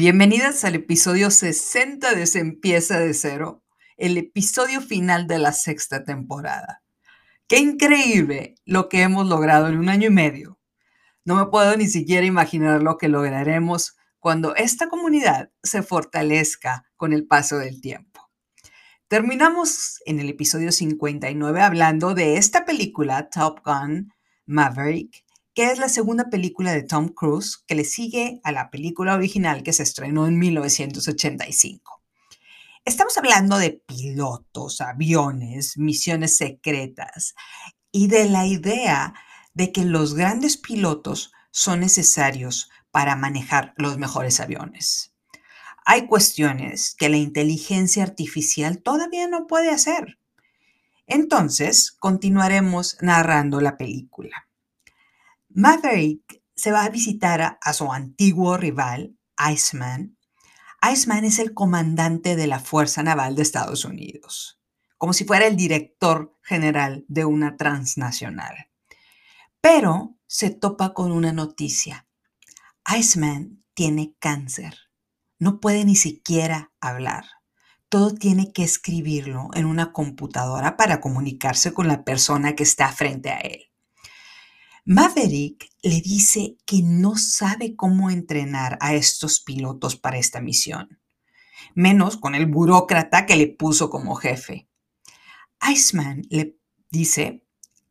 Bienvenidas al episodio 60 de Se empieza de cero, el episodio final de la sexta temporada. Qué increíble lo que hemos logrado en un año y medio. No me puedo ni siquiera imaginar lo que lograremos cuando esta comunidad se fortalezca con el paso del tiempo. Terminamos en el episodio 59 hablando de esta película, Top Gun Maverick, que es la segunda película de Tom Cruise que le sigue a la película original que se estrenó en 1985. Estamos hablando de pilotos, aviones, misiones secretas y de la idea de que los grandes pilotos son necesarios para manejar los mejores aviones. Hay cuestiones que la inteligencia artificial todavía no puede hacer. Entonces, continuaremos narrando la película. Maverick se va a visitar a, su antiguo rival, Iceman. Iceman es el comandante de la Fuerza Naval de Estados Unidos, como si fuera el director general de una transnacional. Pero se topa con una noticia. Iceman tiene cáncer. No puede ni siquiera hablar. Todo tiene que escribirlo en una computadora para comunicarse con la persona que está frente a él. Maverick le dice que no sabe cómo entrenar a estos pilotos para esta misión, menos con el burócrata que le puso como jefe. Iceman le dice,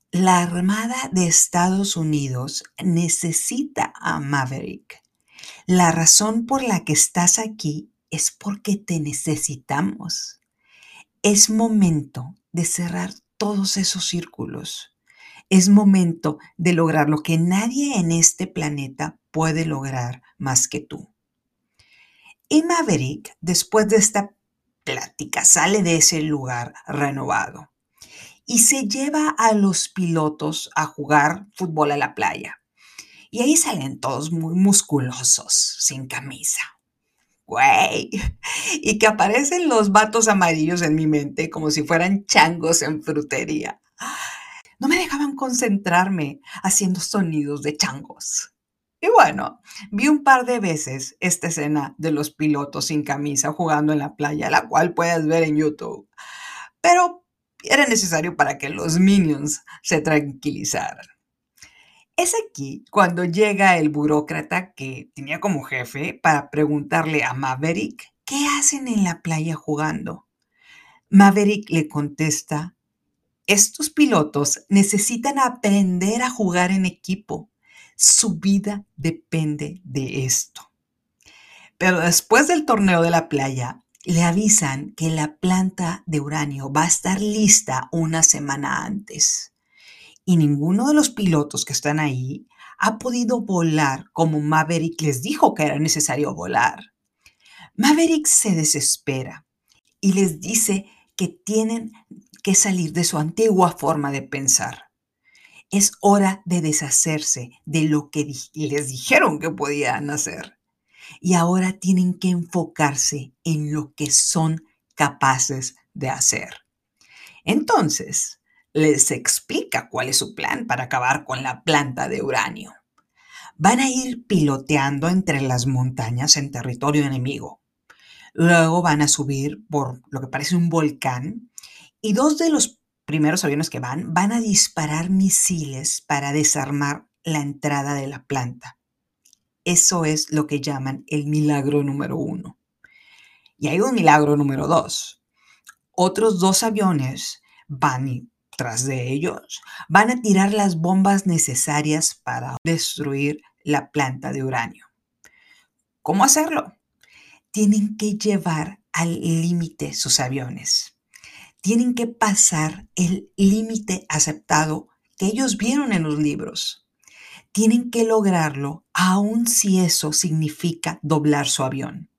la Armada de Estados Unidos necesita a Maverick. La razón por la que estás aquí es porque te necesitamos. Es momento de cerrar todos esos círculos es momento de lograr lo que nadie en este planeta puede lograr más que tú. Y Maverick, después de esta plática, sale de ese lugar renovado y se lleva a los pilotos a jugar fútbol a la playa. Y ahí salen todos muy musculosos, sin camisa. Güey. Y que aparecen los vatos amarillos en mi mente como si fueran changos en frutería no me dejaban concentrarme haciendo sonidos de changos. Y bueno, vi un par de veces esta escena de los pilotos sin camisa jugando en la playa, la cual puedes ver en YouTube. Pero era necesario para que los minions se tranquilizaran. Es aquí cuando llega el burócrata que tenía como jefe para preguntarle a Maverick qué hacen en la playa jugando. Maverick le contesta estos pilotos necesitan aprender a jugar en equipo. Su vida depende de esto. Pero después del torneo de la playa, le avisan que la planta de uranio va a estar lista una semana antes. Y ninguno de los pilotos que están ahí ha podido volar como Maverick les dijo que era necesario volar. Maverick se desespera y les dice que tienen que salir de su antigua forma de pensar. Es hora de deshacerse de lo que les dijeron que podían hacer. Y ahora tienen que enfocarse en lo que son capaces de hacer. Entonces, les explica cuál es su plan para acabar con la planta de uranio. Van a ir piloteando entre las montañas en territorio enemigo. Luego van a subir por lo que parece un volcán y dos de los primeros aviones que van van a disparar misiles para desarmar la entrada de la planta. Eso es lo que llaman el milagro número uno. Y hay un milagro número dos. Otros dos aviones van y tras de ellos van a tirar las bombas necesarias para destruir la planta de uranio. ¿Cómo hacerlo? Tienen que llevar al límite sus aviones tienen que pasar el límite aceptado que ellos vieron en los libros. Tienen que lograrlo aun si eso significa doblar su avión.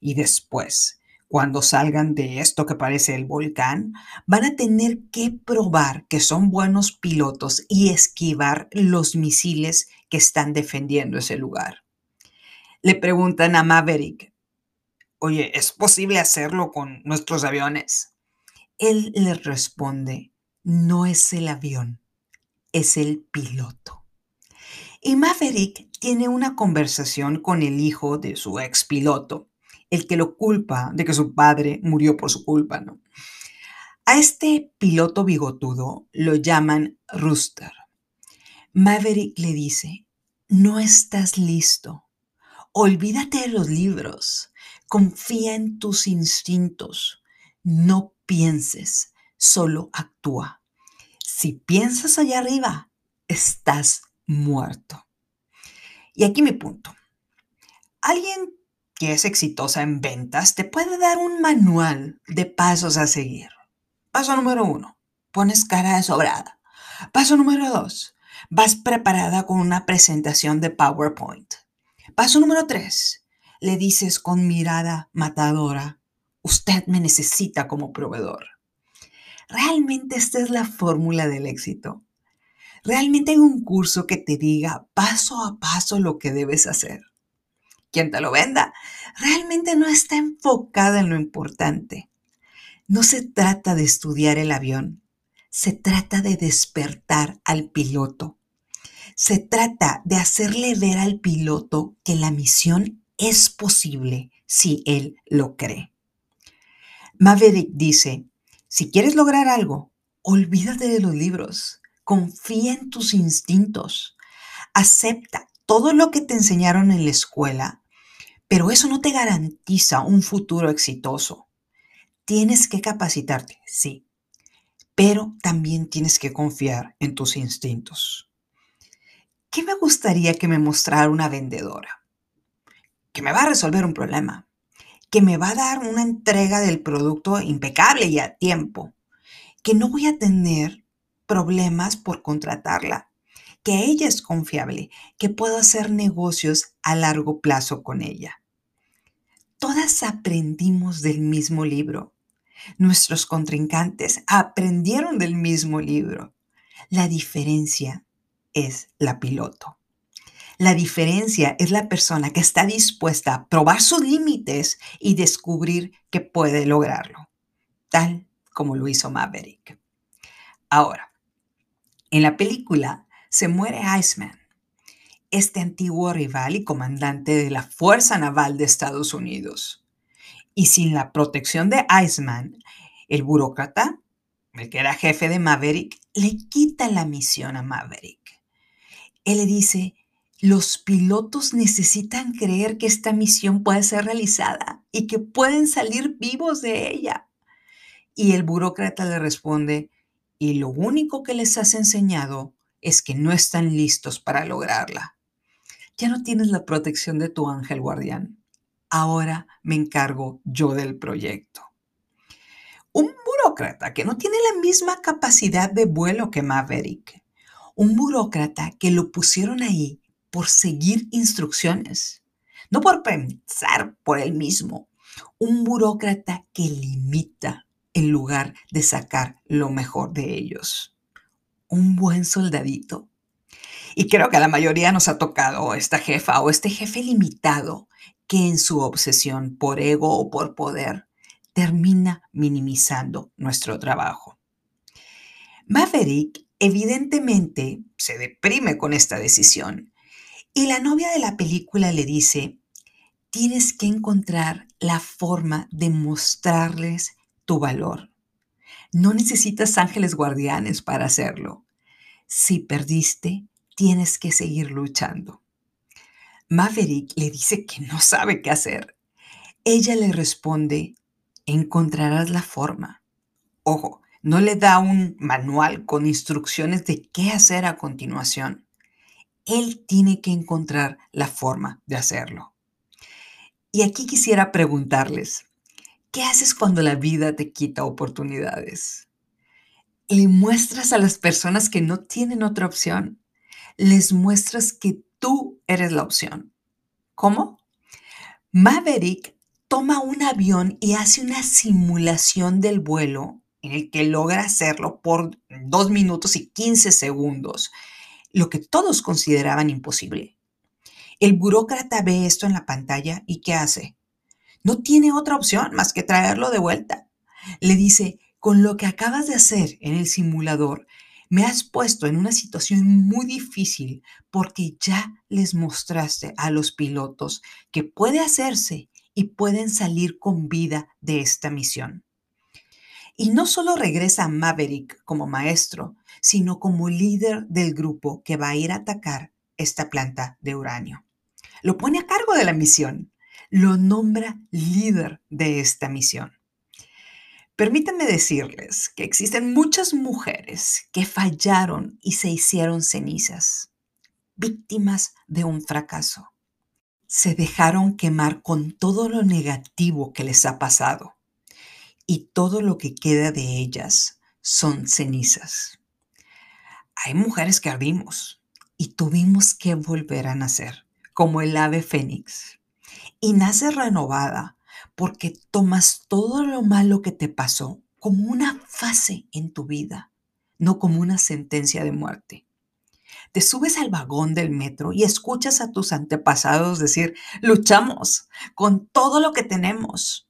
Y después, cuando salgan de esto que parece el volcán, van a tener que probar que son buenos pilotos y esquivar los misiles que están defendiendo ese lugar. Le preguntan a Maverick, oye, ¿es posible hacerlo con nuestros aviones? Él le responde, no es el avión, es el piloto. Y Maverick tiene una conversación con el hijo de su ex piloto, el que lo culpa de que su padre murió por su culpa, ¿no? A este piloto bigotudo lo llaman Rooster. Maverick le dice, no estás listo. Olvídate de los libros. Confía en tus instintos. No pienses, solo actúa. Si piensas allá arriba, estás muerto. Y aquí mi punto. Alguien que es exitosa en ventas te puede dar un manual de pasos a seguir. Paso número uno, pones cara de sobrada. Paso número dos, vas preparada con una presentación de PowerPoint. Paso número tres, le dices con mirada matadora, usted me necesita como proveedor. ¿Realmente esta es la fórmula del éxito? ¿Realmente hay un curso que te diga paso a paso lo que debes hacer? Quien te lo venda realmente no está enfocada en lo importante. No se trata de estudiar el avión, se trata de despertar al piloto. Se trata de hacerle ver al piloto que la misión es posible si él lo cree. Maverick dice, si quieres lograr algo, olvídate de los libros, confía en tus instintos, acepta todo lo que te enseñaron en la escuela, pero eso no te garantiza un futuro exitoso. Tienes que capacitarte, sí, pero también tienes que confiar en tus instintos. ¿Qué me gustaría que me mostrara una vendedora? Que me va a resolver un problema, que me va a dar una entrega del producto impecable y a tiempo, que no voy a tener problemas por contratarla, que ella es confiable, que puedo hacer negocios a largo plazo con ella. Todas aprendimos del mismo libro. Nuestros contrincantes aprendieron del mismo libro. La diferencia es la piloto. La diferencia es la persona que está dispuesta a probar sus límites y descubrir que puede lograrlo, tal como lo hizo Maverick. Ahora, en la película se muere Iceman, este antiguo rival y comandante de la Fuerza Naval de Estados Unidos. Y sin la protección de Iceman, el burócrata, el que era jefe de Maverick, le quita la misión a Maverick. Él le dice, los pilotos necesitan creer que esta misión puede ser realizada y que pueden salir vivos de ella. Y el burócrata le responde, y lo único que les has enseñado es que no están listos para lograrla. Ya no tienes la protección de tu ángel guardián. Ahora me encargo yo del proyecto. Un burócrata que no tiene la misma capacidad de vuelo que Maverick. Un burócrata que lo pusieron ahí por seguir instrucciones, no por pensar por él mismo. Un burócrata que limita en lugar de sacar lo mejor de ellos. Un buen soldadito. Y creo que a la mayoría nos ha tocado esta jefa o este jefe limitado que en su obsesión por ego o por poder termina minimizando nuestro trabajo. Maverick evidentemente se deprime con esta decisión y la novia de la película le dice, tienes que encontrar la forma de mostrarles tu valor. No necesitas ángeles guardianes para hacerlo. Si perdiste, tienes que seguir luchando. Maverick le dice que no sabe qué hacer. Ella le responde, encontrarás la forma. Ojo, no le da un manual con instrucciones de qué hacer a continuación. Él tiene que encontrar la forma de hacerlo. Y aquí quisiera preguntarles, ¿qué haces cuando la vida te quita oportunidades? Le muestras a las personas que no tienen otra opción. Les muestras que tú eres la opción. ¿Cómo? Maverick toma un avión y hace una simulación del vuelo en el que logra hacerlo por 2 minutos y 15 segundos lo que todos consideraban imposible. El burócrata ve esto en la pantalla y ¿qué hace? No tiene otra opción más que traerlo de vuelta. Le dice, con lo que acabas de hacer en el simulador, Me has puesto en una situación muy difícil porque ya les mostraste a los pilotos que puede hacerse y pueden salir con vida de esta misión. Y no solo regresa Maverick como maestro, sino como líder del grupo que va a ir a atacar esta planta de uranio. Lo pone a cargo de la misión, lo nombra líder de esta misión. Permítanme decirles que existen muchas mujeres que fallaron y se hicieron cenizas, víctimas de un fracaso. Se dejaron quemar con todo lo negativo que les ha pasado y todo lo que queda de ellas son cenizas. Hay mujeres que ardimos y tuvimos que volver a nacer, como el ave fénix, y nace renovada porque tomas todo lo malo que te pasó como una fase en tu vida, no como una sentencia de muerte. Te subes al vagón del metro y escuchas a tus antepasados decir, luchamos con todo lo que tenemos.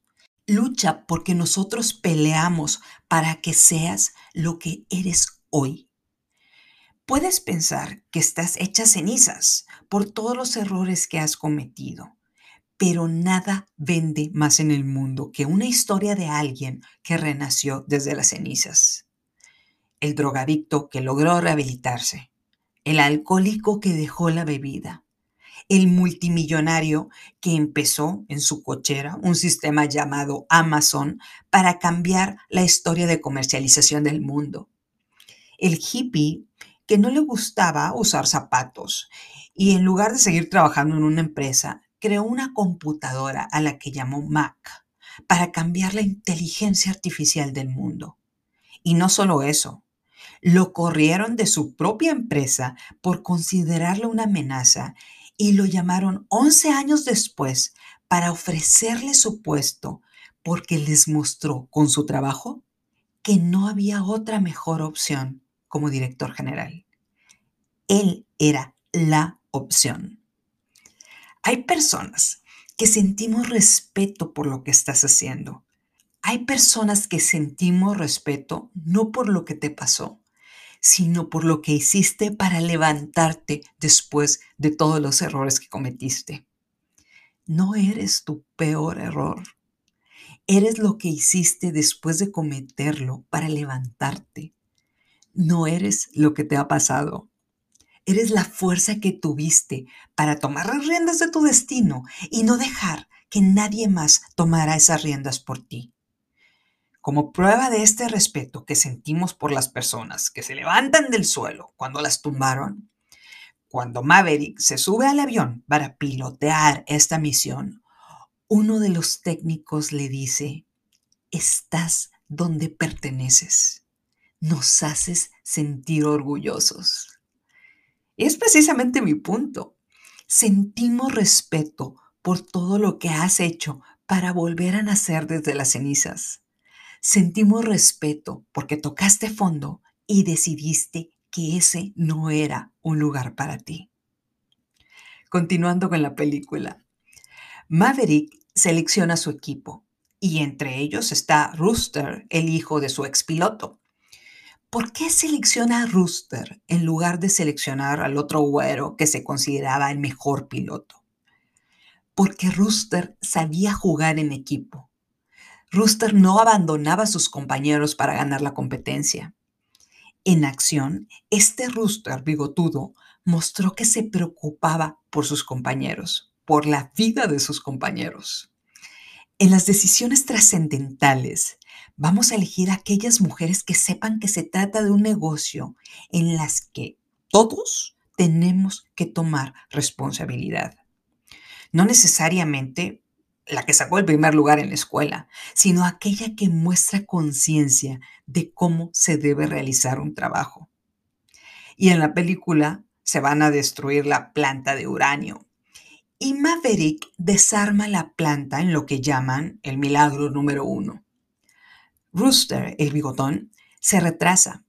Lucha porque nosotros peleamos para que seas lo que eres hoy. Puedes pensar que estás hecha cenizas por todos los errores que has cometido pero nada vende más en el mundo que una historia de alguien que renació desde las cenizas. El drogadicto que logró rehabilitarse, el alcohólico que dejó la bebida, el multimillonario que empezó en su cochera un sistema llamado Amazon para cambiar la historia de comercialización del mundo, el hippie que no le gustaba usar zapatos y en lugar de seguir trabajando en una empresa, creó una computadora a la que llamó Mac para cambiar la inteligencia artificial del mundo. Y no solo eso, lo corrieron de su propia empresa por considerarlo una amenaza y lo llamaron 11 años después para ofrecerle su puesto porque les mostró con su trabajo que no había otra mejor opción como director general. Él era la opción. Hay personas que sentimos respeto por lo que estás haciendo. Hay personas que sentimos respeto no por lo que te pasó, sino por lo que hiciste para levantarte después de todos los errores que cometiste. No eres tu peor error. Eres lo que hiciste después de cometerlo para levantarte. No eres lo que te ha pasado. Eres la fuerza que tuviste para tomar las riendas de tu destino y no dejar que nadie más tomara esas riendas por ti. Como prueba de este respeto que sentimos por las personas que se levantan del suelo cuando las tumbaron, cuando Maverick se sube al avión para pilotear esta misión, uno de los técnicos le dice, estás donde perteneces. Nos haces sentir orgullosos. Es precisamente mi punto. Sentimos respeto por todo lo que has hecho para volver a nacer desde las cenizas. Sentimos respeto porque tocaste fondo y decidiste que ese no era un lugar para ti. Continuando con la película, Maverick selecciona su equipo y entre ellos está Rooster, el hijo de su expiloto. ¿Por qué selecciona a Rooster en lugar de seleccionar al otro güero que se consideraba el mejor piloto? Porque Rooster sabía jugar en equipo. Rooster no abandonaba a sus compañeros para ganar la competencia. En acción, este Rooster bigotudo mostró que se preocupaba por sus compañeros, por la vida de sus compañeros. En las decisiones trascendentales, vamos a elegir aquellas mujeres que sepan que se trata de un negocio en las que todos tenemos que tomar responsabilidad. No necesariamente la que sacó el primer lugar en la escuela, sino aquella que muestra conciencia de cómo se debe realizar un trabajo. Y en la película se van a destruir la planta de uranio, y Maverick desarma la planta en lo que llaman el milagro número uno. Rooster, el bigotón, se retrasa.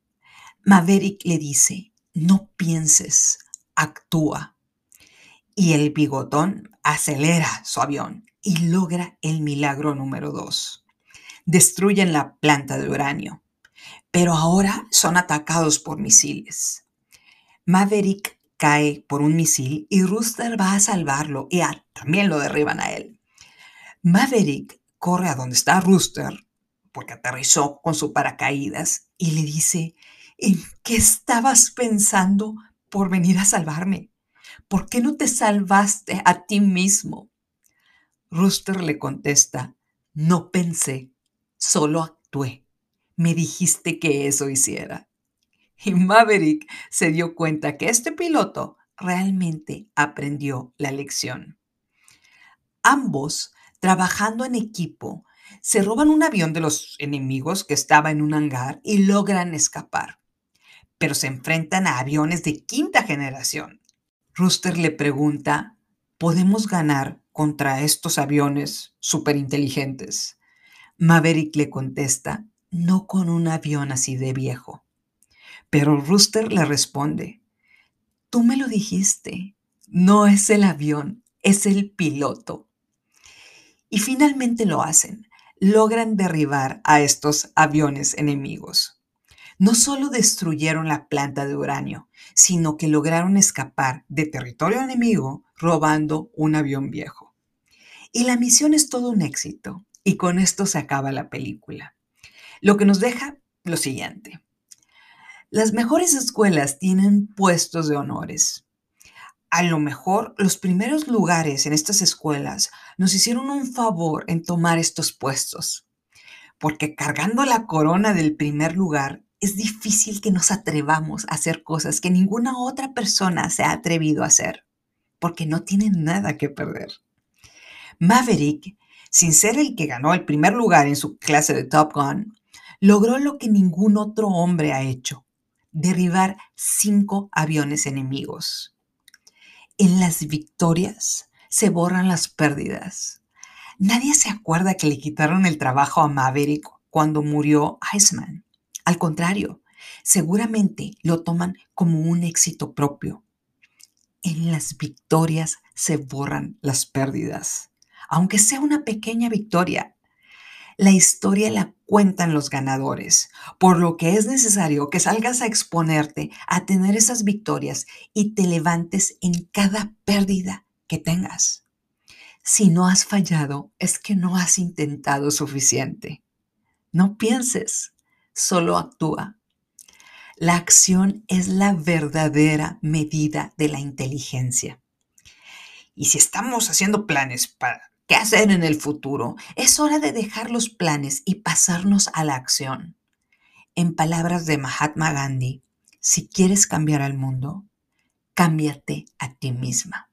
Maverick le dice, no pienses, actúa. Y el bigotón acelera su avión y logra el milagro número dos. Destruyen la planta de uranio. pero ahora son atacados por misiles. Maverick cae por un misil y Rooster va a salvarlo y también lo derriban a él. Maverick corre a donde está Rooster, porque aterrizó con su paracaídas, y le dice, ¿en qué estabas pensando por venir a salvarme? ¿Por qué no te salvaste a ti mismo? Rooster le contesta, no pensé, solo actué. Me dijiste que eso hiciera. Y Maverick se dio cuenta que este piloto realmente aprendió la lección. Ambos, trabajando en equipo, se roban un avión de los enemigos que estaba en un hangar y logran escapar. Pero se enfrentan a aviones de quinta generación. Rooster le pregunta, ¿podemos ganar contra estos aviones superinteligentes? Maverick le contesta, no con un avión así de viejo. Pero Rooster le responde, tú me lo dijiste, no es el avión, es el piloto. Y finalmente lo hacen, logran derribar a estos aviones enemigos. No solo destruyeron la planta de uranio, sino que lograron escapar de territorio enemigo robando un avión viejo. Y la misión es todo un éxito, y con esto se acaba la película. Lo que nos deja lo siguiente. Las mejores escuelas tienen puestos de honores. A lo mejor los primeros lugares en estas escuelas nos hicieron un favor en tomar estos puestos, porque cargando la corona del primer lugar es difícil que nos atrevamos a hacer cosas que ninguna otra persona se ha atrevido a hacer, porque no tienen nada que perder. Maverick, sin ser el que ganó el primer lugar en su clase de Top Gun, logró lo que ningún otro hombre ha hecho, derribar cinco aviones enemigos. En las victorias se borran las pérdidas. Nadie se acuerda que le quitaron el trabajo a Maverick cuando murió Iceman. Al contrario, seguramente lo toman como un éxito propio. En las victorias se borran las pérdidas. Aunque sea una pequeña victoria, la historia la cuentan los ganadores, por lo que es necesario que salgas a exponerte a tener esas victorias y te levantes en cada pérdida que tengas. Si no has fallado, es que no has intentado suficiente. No pienses, solo actúa. La acción es la verdadera medida de la inteligencia. Y si estamos haciendo planes para qué hacer en el futuro, es hora de dejar los planes y pasarnos a la acción. En palabras de Mahatma Gandhi, si quieres cambiar al mundo, cámbiate a ti misma.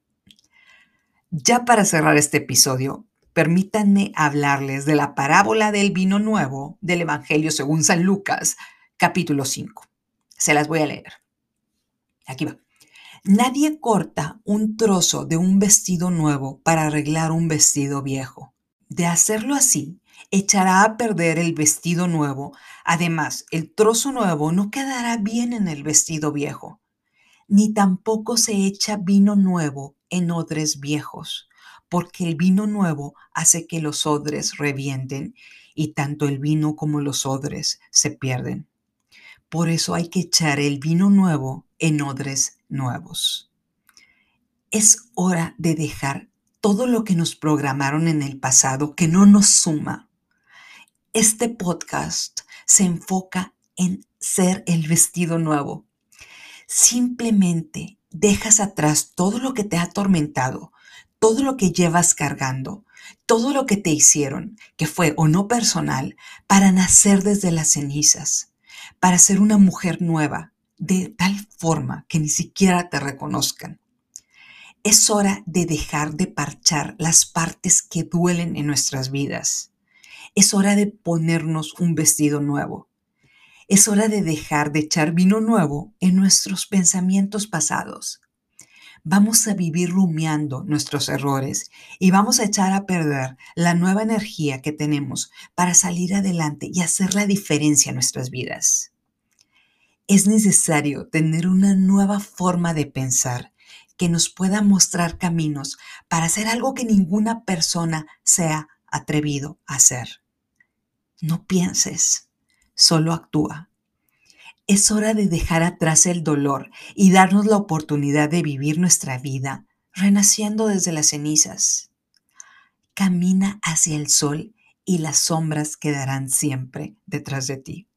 Ya para cerrar este episodio, permítanme hablarles de la parábola del vino nuevo del Evangelio según San Lucas, capítulo 5. Se las voy a leer. Aquí va. Nadie corta un trozo de un vestido nuevo para arreglar un vestido viejo. De hacerlo así, echará a perder el vestido nuevo. Además, el trozo nuevo no quedará bien en el vestido viejo. Ni tampoco se echa vino nuevo en odres viejos, porque el vino nuevo hace que los odres revienten y tanto el vino como los odres se pierden. Por eso hay que echar el vino nuevo en odres nuevos. Es hora de dejar todo lo que nos programaron en el pasado que no nos suma. Este podcast se enfoca en ser el vestido nuevo. Simplemente dejas atrás todo lo que te ha atormentado, todo lo que llevas cargando, todo lo que te hicieron, que fue o no personal, para nacer desde las cenizas, para ser una mujer nueva, de tal forma que ni siquiera te reconozcan. Es hora de dejar de parchar las partes que duelen en nuestras vidas. Es hora de ponernos un vestido nuevo. Es hora de dejar de echar vino nuevo en nuestros pensamientos pasados. Vamos a vivir rumiando nuestros errores y vamos a echar a perder la nueva energía que tenemos para salir adelante y hacer la diferencia en nuestras vidas es necesario tener una nueva forma de pensar que nos pueda mostrar caminos para hacer algo que ninguna persona se ha atrevido a hacer. No pienses, solo actúa Es hora de dejar atrás el dolor y darnos la oportunidad de vivir nuestra vida renaciendo desde las cenizas. Camina hacia el sol y las sombras quedarán siempre detrás de ti.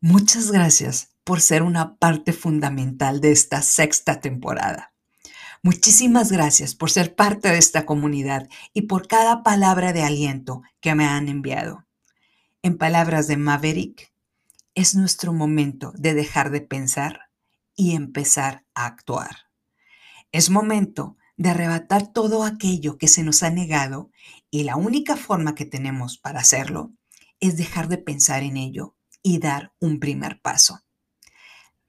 Muchas gracias por ser una parte fundamental de esta sexta temporada. Muchísimas gracias por ser parte de esta comunidad y por cada palabra de aliento que me han enviado. En palabras de Maverick, es nuestro momento de dejar de pensar y empezar a actuar. Es momento de arrebatar todo aquello que se nos ha negado y la única forma que tenemos para hacerlo es dejar de pensar en ello y dar un primer paso.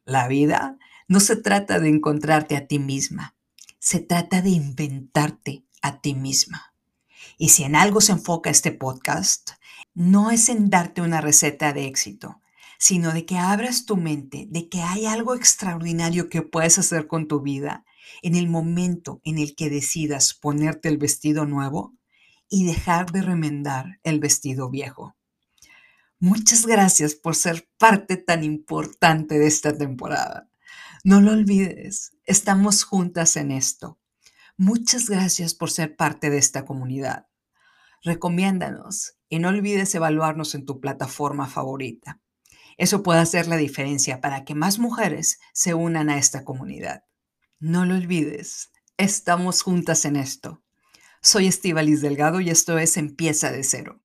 La vida no se trata de encontrarte a ti misma, se trata de inventarte a ti misma. Y si en algo se enfoca este podcast, no es en darte una receta de éxito, sino de que abras tu mente, de que hay algo extraordinario que puedes hacer con tu vida en el momento en el que decidas ponerte el vestido nuevo y dejar de remendar el vestido viejo. Muchas gracias por ser parte tan importante de esta temporada. No lo olvides, estamos juntas en esto. Muchas gracias por ser parte de esta comunidad. Recomiéndanos y no olvides evaluarnos en tu plataforma favorita. Eso puede hacer la diferencia para que más mujeres se unan a esta comunidad. No lo olvides, estamos juntas en esto. Soy Estivalis Delgado y esto es Empieza de Cero.